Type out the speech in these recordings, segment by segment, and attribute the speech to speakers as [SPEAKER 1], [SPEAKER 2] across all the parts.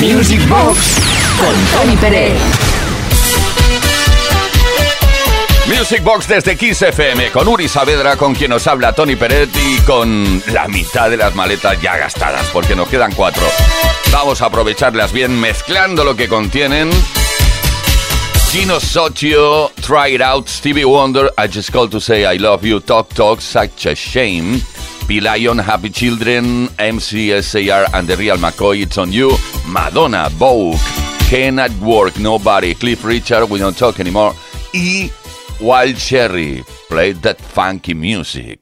[SPEAKER 1] Music Box con Tony Pérez.
[SPEAKER 2] Music Box desde Kiss FM con Uri Saavedra, con quien nos habla Tony Pérez y con la mitad de las maletas ya gastadas, porque nos quedan cuatro. Vamos a aprovecharlas bien mezclando lo que contienen. Gino Socio, Try It Out, Stevie Wonder, I Just Called to Say I Love You, Talk Talk, Such a Shame, P-Lion, Happy Children, MC Sar and The Real McCoy, It's On You, Madonna, Vogue, at Work, Nobody, Cliff Richard, We Don't Talk Anymore, y Wild Cherry, Play That Funky Music.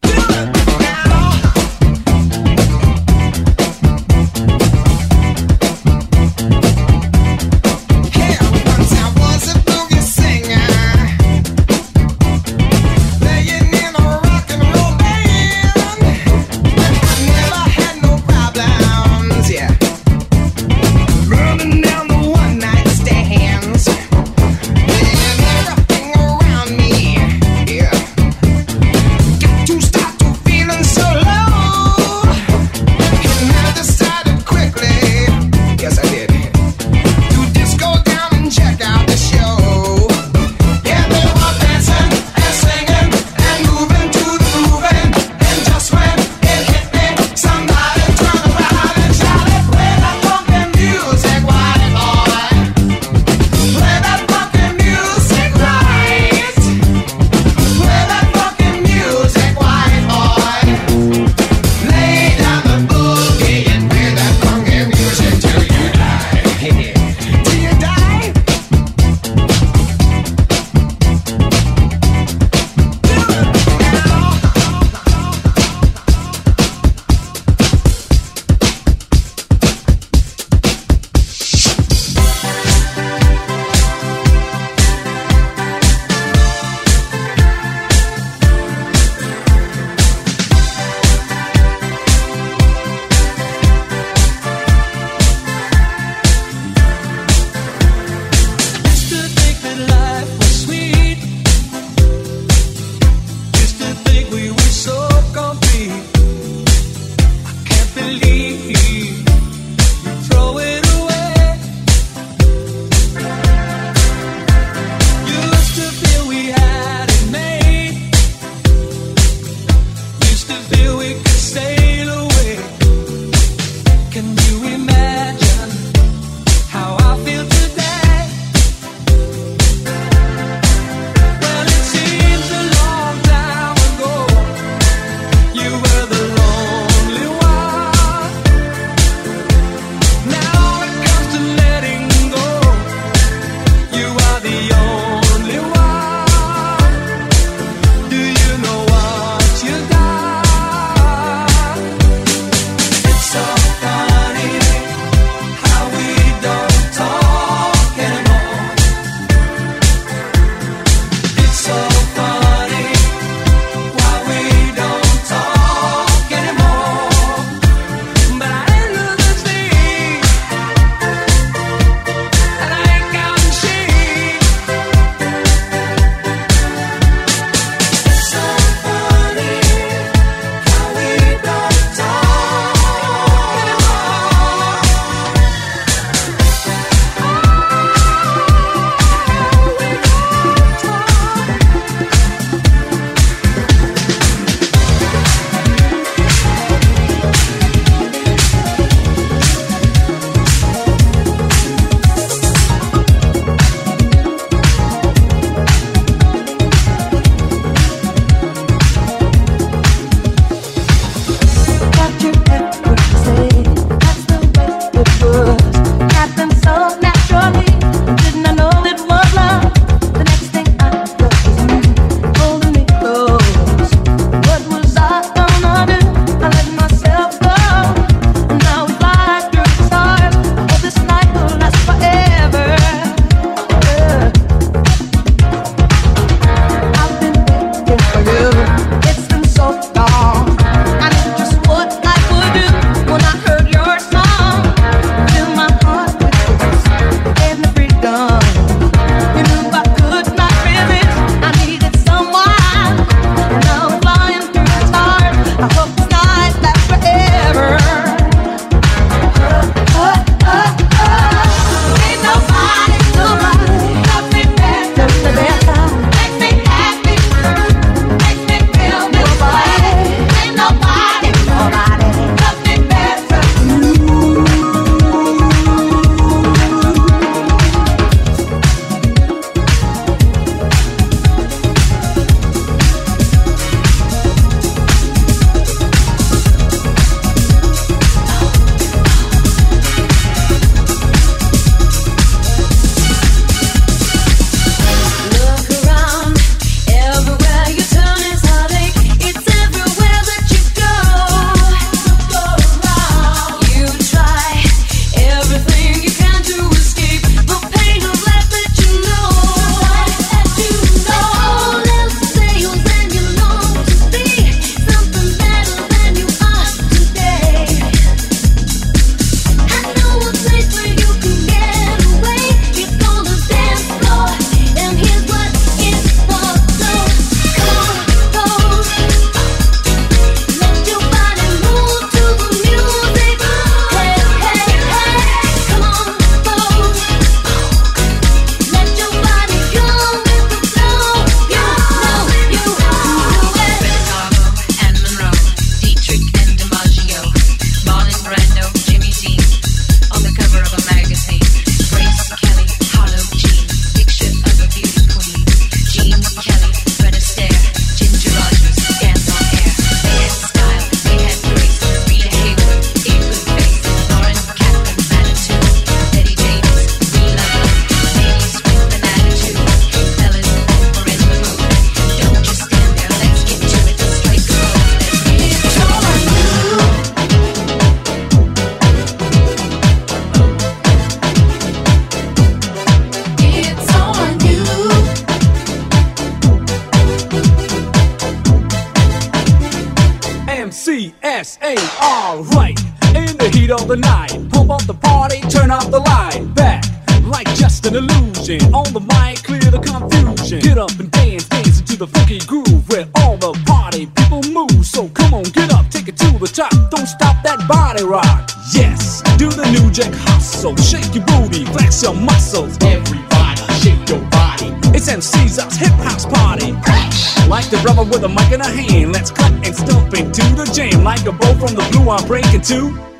[SPEAKER 3] with a mic in a hand. Let's cut and stomp into the jam. Like a bow from the blue, I'm breaking
[SPEAKER 4] two.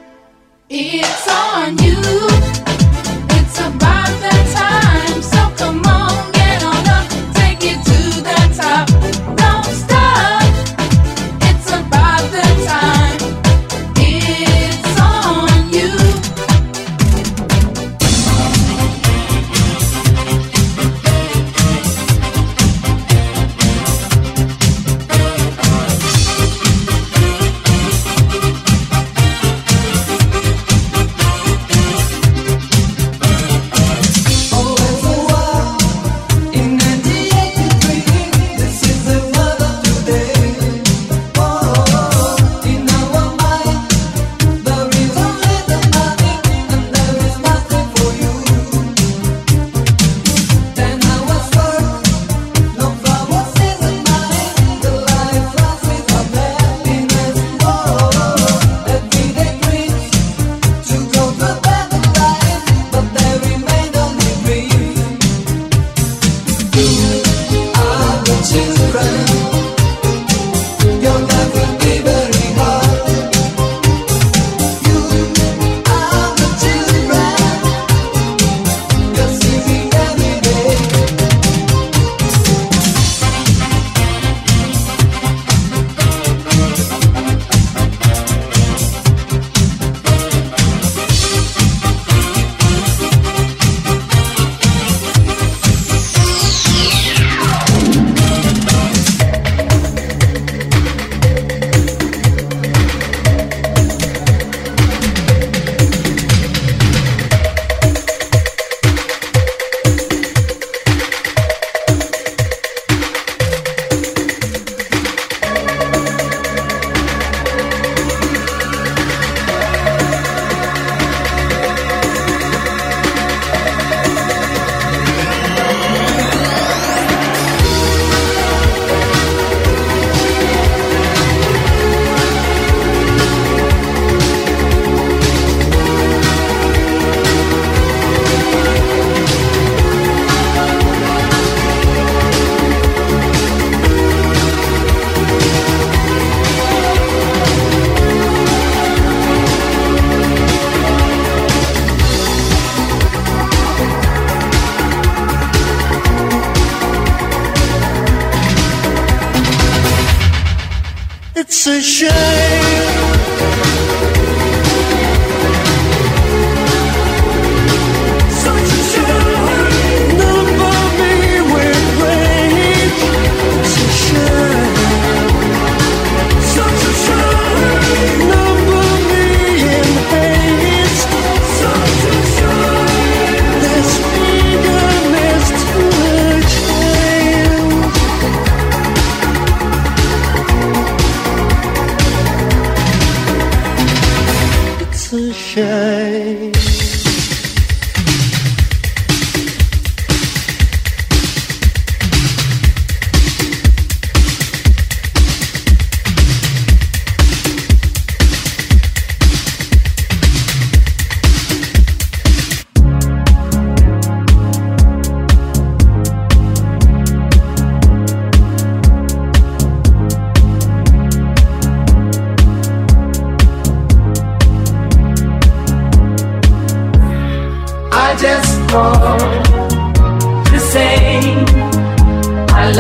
[SPEAKER 4] sunshine.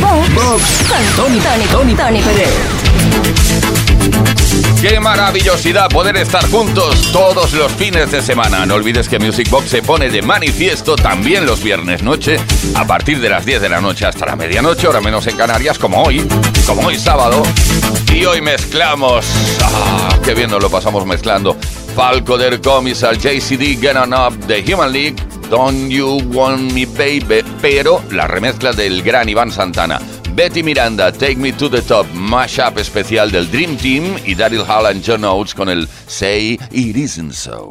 [SPEAKER 1] Box, Tony, Tony, Tony, Tony
[SPEAKER 5] Qué maravillosidad poder estar juntos todos los fines de semana. No olvides que Music Box se pone de manifiesto también los viernes noche, a partir de las 10 de la noche hasta la medianoche, ahora menos en Canarias, como hoy, como hoy sábado. Y hoy mezclamos. Ah, qué bien nos lo pasamos mezclando. Falco del Comisal, JCD, Get On Up, The Human League. Don't You Want Me Baby, pero la remezcla del gran Iván Santana. Betty Miranda, Take Me to the Top, mashup especial del Dream Team y Daryl Hall and John Oates con el Say It Isn't So.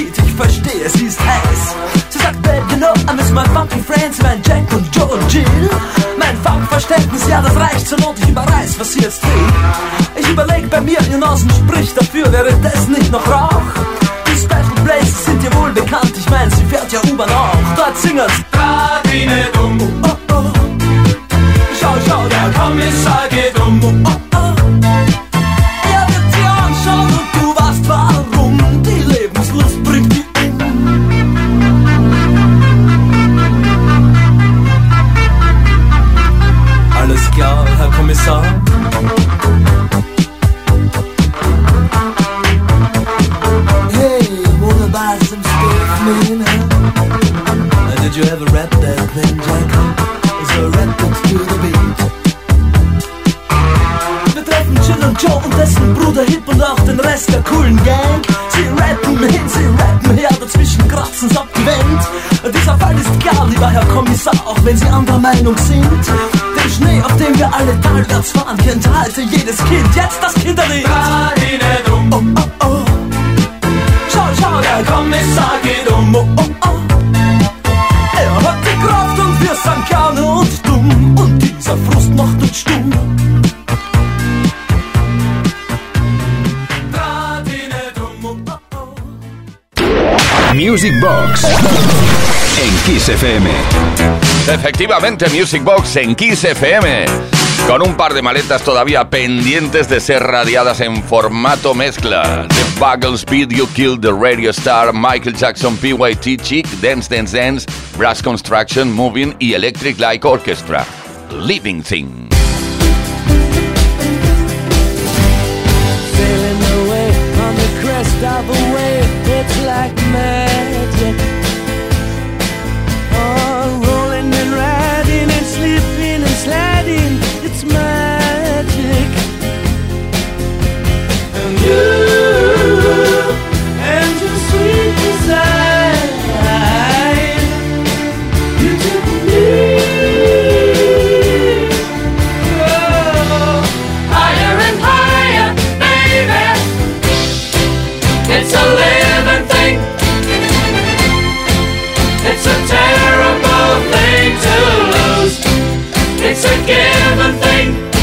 [SPEAKER 6] Heat, ich verstehe, sie ist heiß. Sie sagt, babe, you know, I miss my funky friends, mein Jack und Joe und Jill. Mein Funkverständnis, ja, das reicht zur Not, ich überreiß, was sie jetzt will. Ich überleg bei mir, ihr Nasen spricht dafür, wäre das nicht noch Rauch? Die Special Places sind dir wohl bekannt, ich mein, sie fährt ja U-Bahn auch. Dort singen's. Hey, what about some stuff, man?
[SPEAKER 7] Uh, Did you ever rap that thing, Jack?
[SPEAKER 6] So rap it to the beat. Wir treffen Jill Joe und dessen Bruder Hip und auch den Rest der coolen Gang. Sie rappen hin, sie rappen her, dazwischen kratzen's ab die Wand. Dieser Fall ist klar, lieber Herr Kommissar, auch wenn Sie anderer Meinung sind. Den Schnee, auf dem wir alle talwärts fahren, kennt heute jedes Kind. Jetzt das Kinderlied.
[SPEAKER 7] Radine dumm.
[SPEAKER 6] Oh, oh, oh. Schau, schau, der Kommissar geht um. Oh, oh, oh. Er hat die Kraft und wir sind gerne und dumm. Und dieser Frust macht uns stumm.
[SPEAKER 7] Radine dumm. Oh, oh.
[SPEAKER 1] Music Box en Kiss FM.
[SPEAKER 2] Efectivamente, Music Box en Kiss FM. Con un par de maletas todavía pendientes de ser radiadas en formato mezcla. The Buggles Beat You Killed the Radio Star, Michael Jackson, PYT, Chic, Dance Dance Dance, Brass Construction, Moving y Electric Light Orchestra. Living Thing.
[SPEAKER 6] It's
[SPEAKER 7] a
[SPEAKER 2] given thing.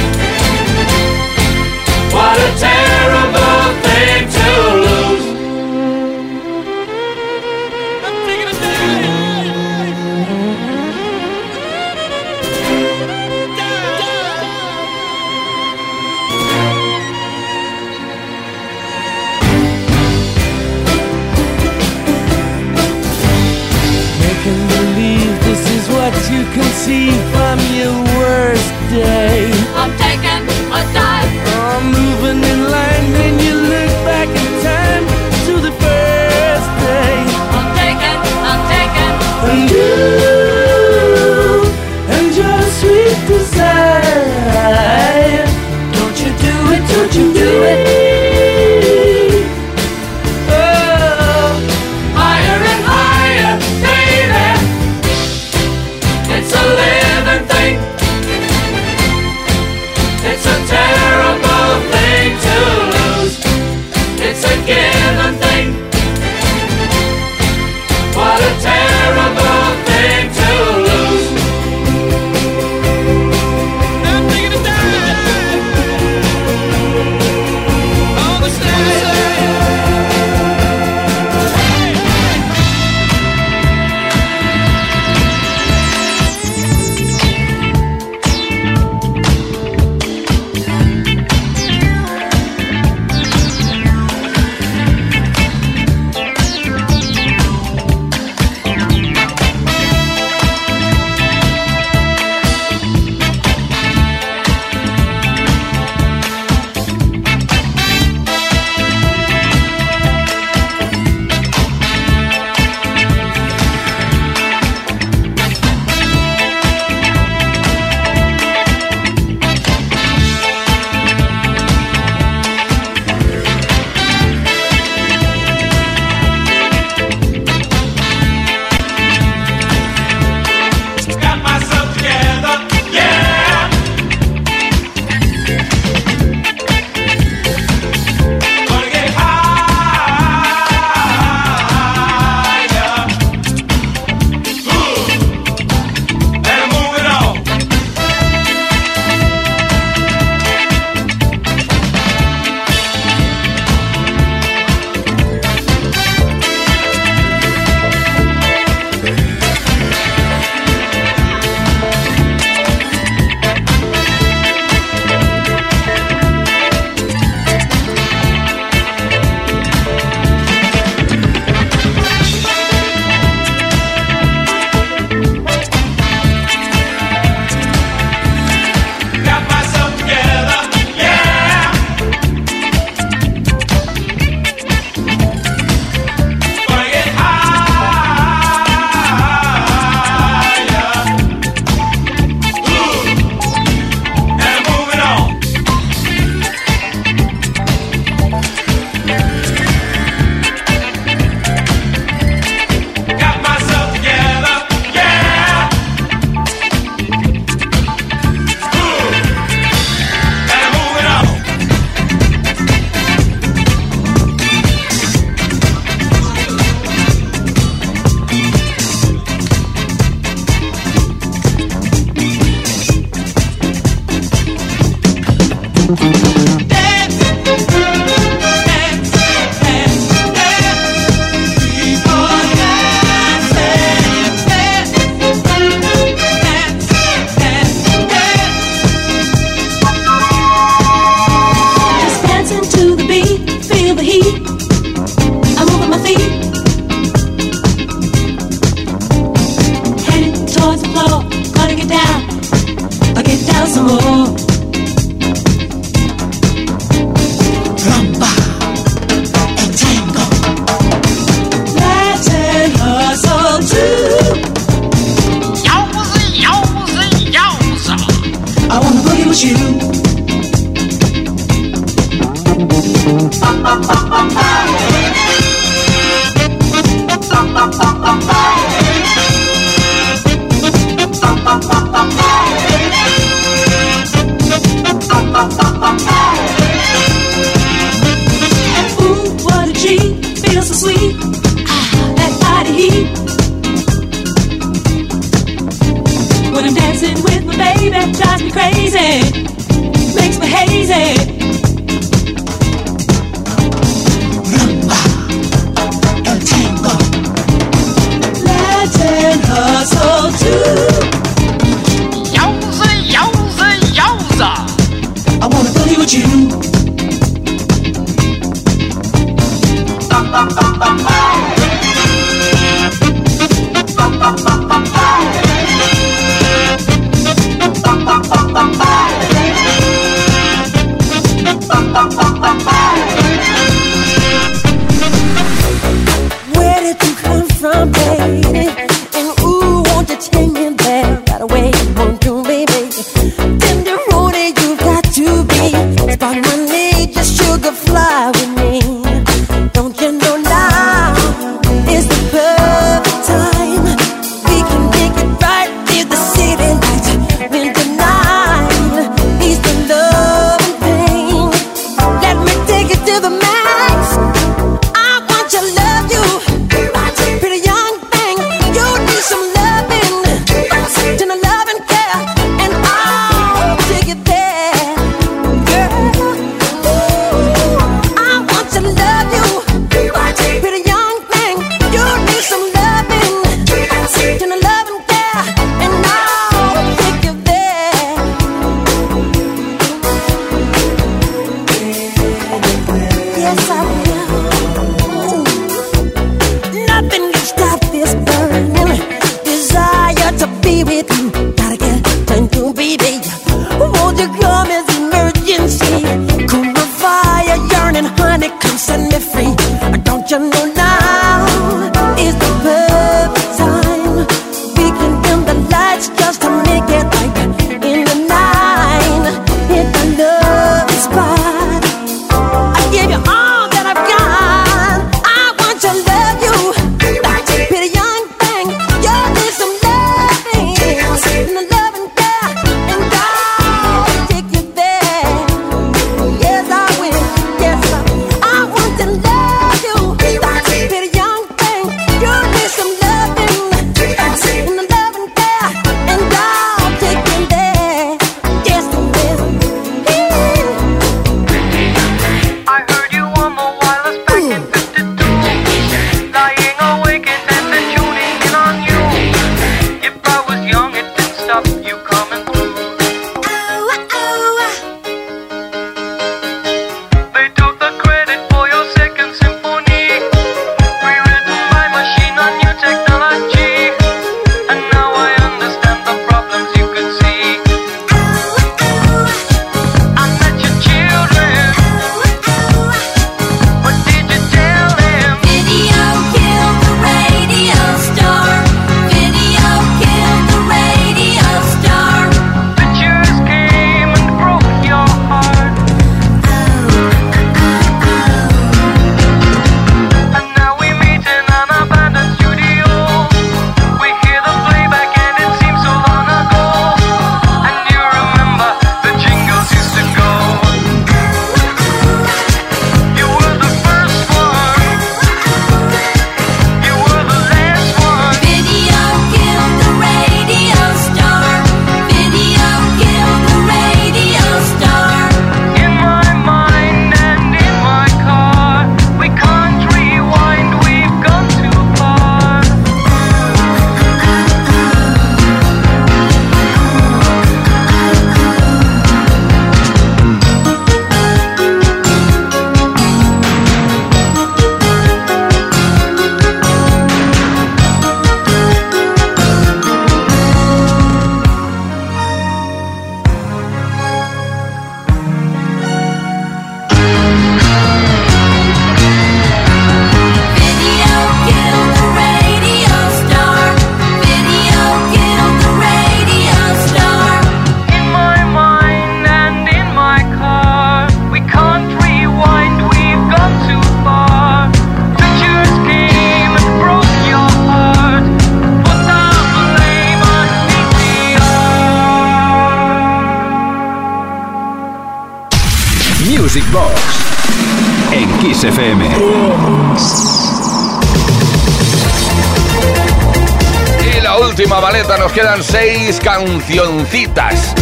[SPEAKER 2] Nos quedan seis cancioncitas.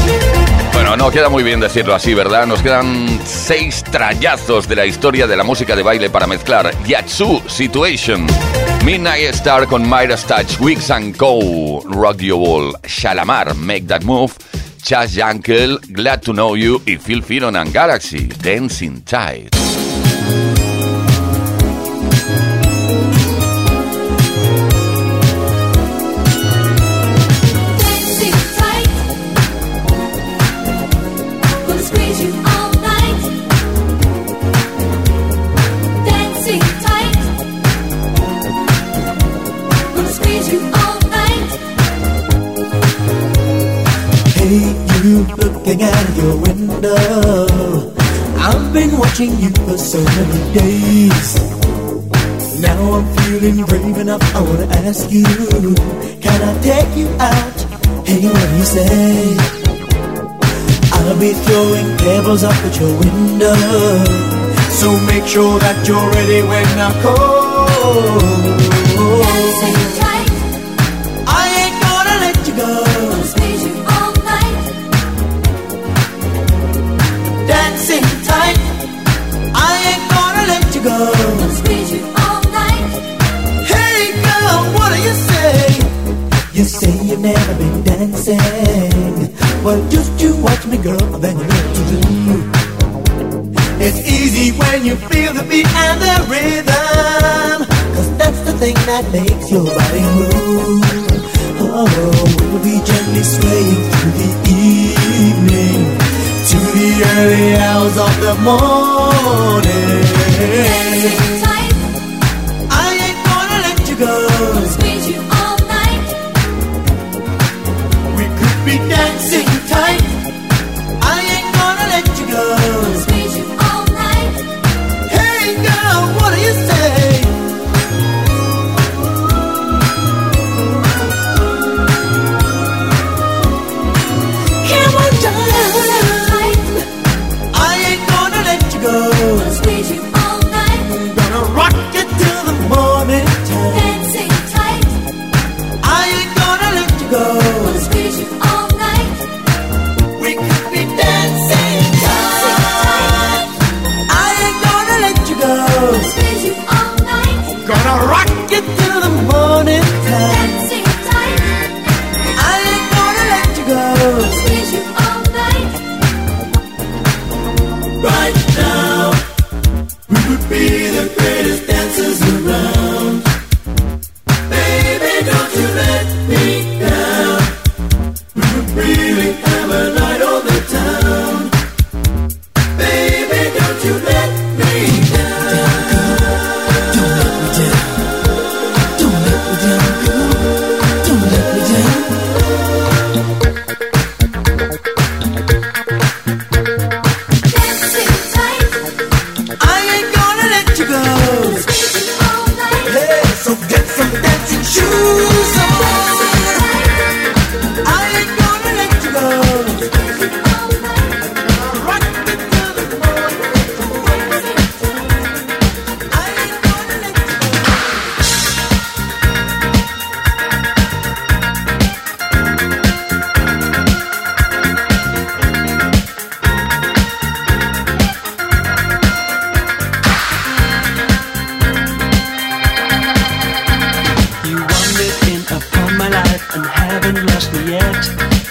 [SPEAKER 2] Bueno, no queda muy bien decirlo así, ¿verdad? Nos quedan seis trayazos de la historia de la música de baile para mezclar. Yatsu Situation, Midnight Star con Myra's Touch, Weeks and Co, Rock Your Wall, Shalamar, Make That Move, Chas Yankel, Glad to Know You y Phil Firon and Galaxy, Dancing Tide.
[SPEAKER 8] Out your window. I've been watching you for so many days. Now I'm feeling brave enough. I wanna ask you, can I take you out? Hey, what do you say? I'll be throwing pebbles up at your window. So make sure that you're ready when I call. Well, just you watch me, girl, then you know what to do. It's easy when you feel the beat and the rhythm. Cause that's the thing that makes your body move. Oh, we'll be gently swaying through the evening to the early hours of the morning.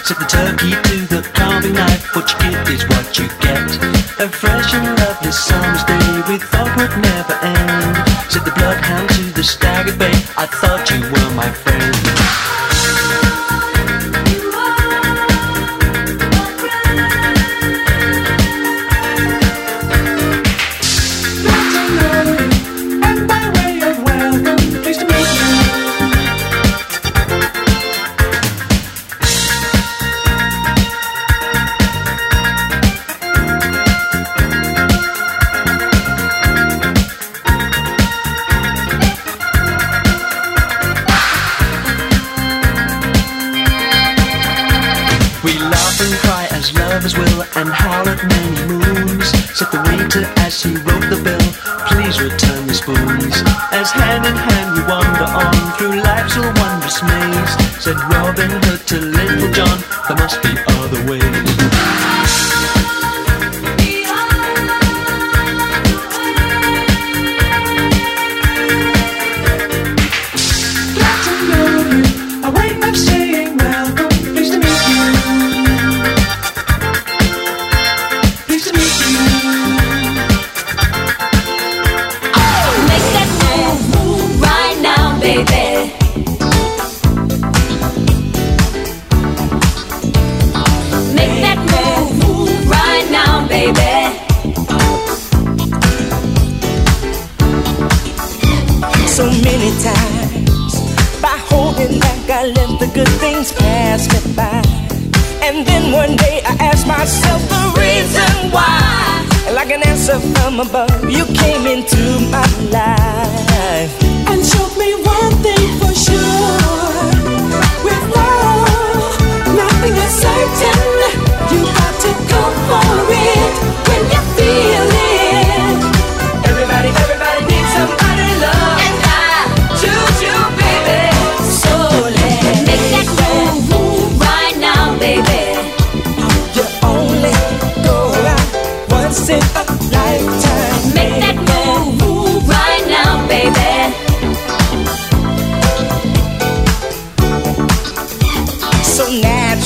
[SPEAKER 9] Set the turkey to the carving knife. What you give is what you get. A fresh and lovely summer's day we thought would never end. Set the bloodhound to the stag staggered bay. I thought you were my friend.
[SPEAKER 7] and
[SPEAKER 9] howl many moons. Said the waiter as he wrote the bill, please return the spoons. As hand in hand we wander on through life's all wondrous maze, said Robin Hood to Little John, there must be
[SPEAKER 10] so many times by holding back. I let the good things pass me by. And then one day I asked myself the reason why. Like an answer from above, you came into my life
[SPEAKER 7] and showed me one thing for sure. With love, nothing is certain.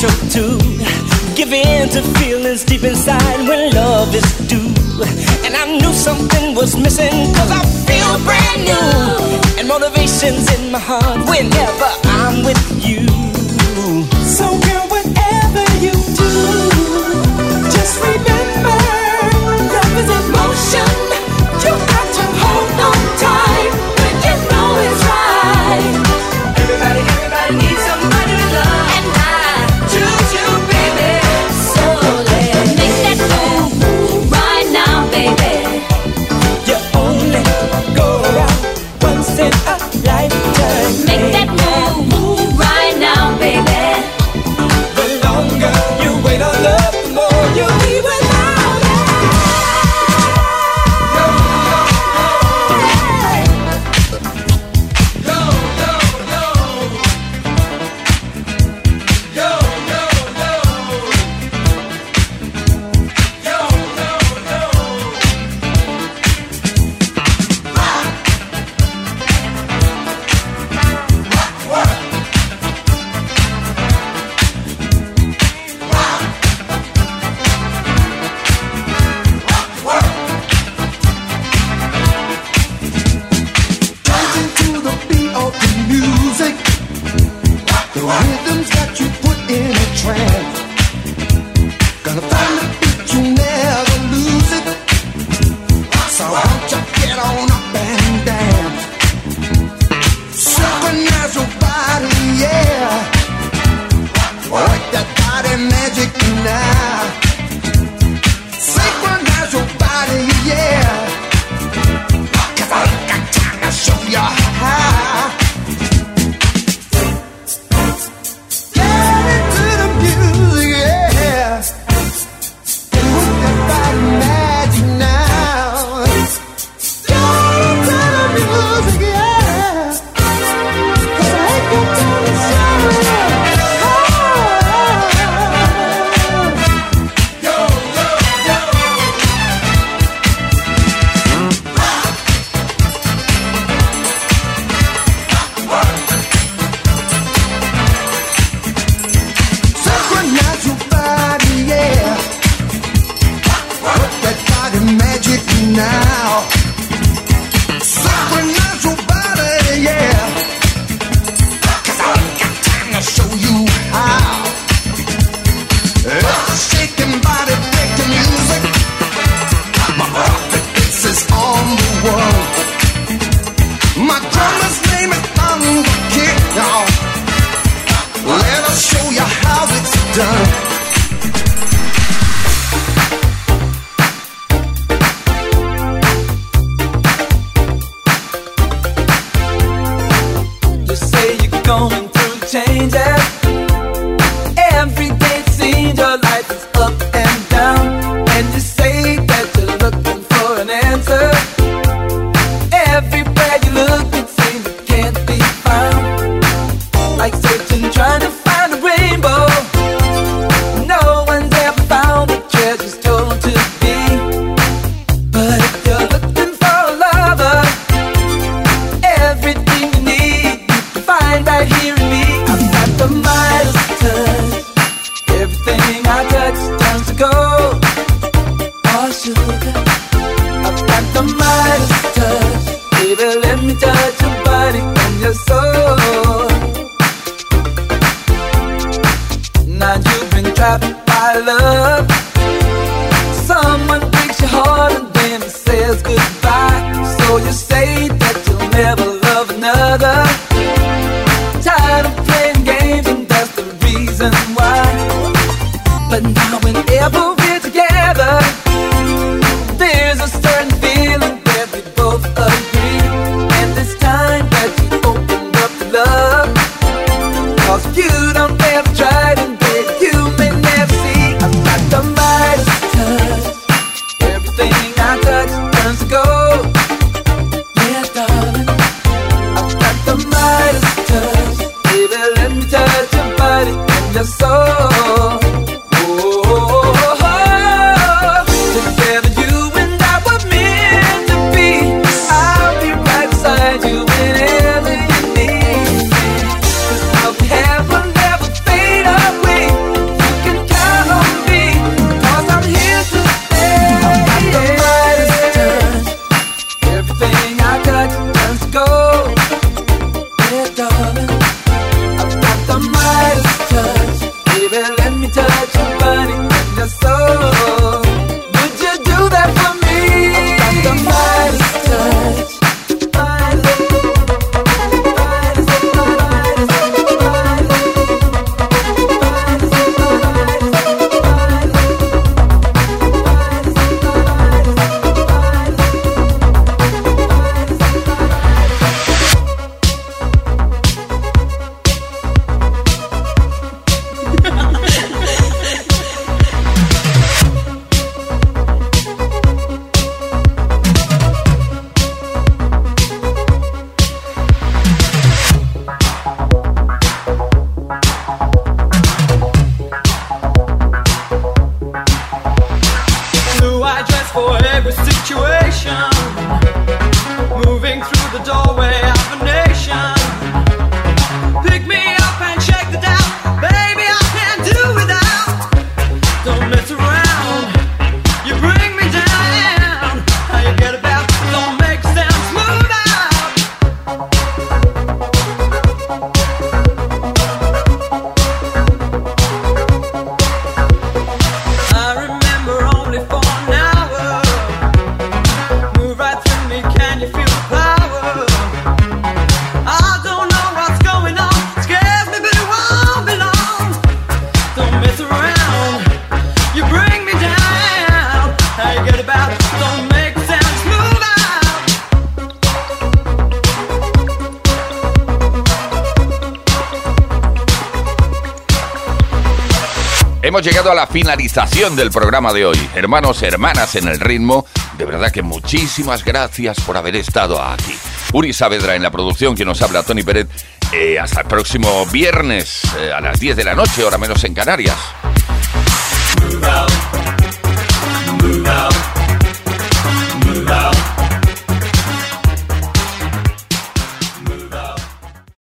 [SPEAKER 10] natural to give in to feelings deep inside when love is due. And I knew something was missing cause I feel brand new. And motivation's in my heart whenever I'm with you.
[SPEAKER 2] finalización del programa de hoy. Hermanos, hermanas en el ritmo, de verdad que muchísimas gracias por haber estado aquí. Uri Saavedra en la producción, que nos habla Tony Pérez. Eh, hasta el próximo viernes eh, a las 10 de la noche, hora menos en Canarias.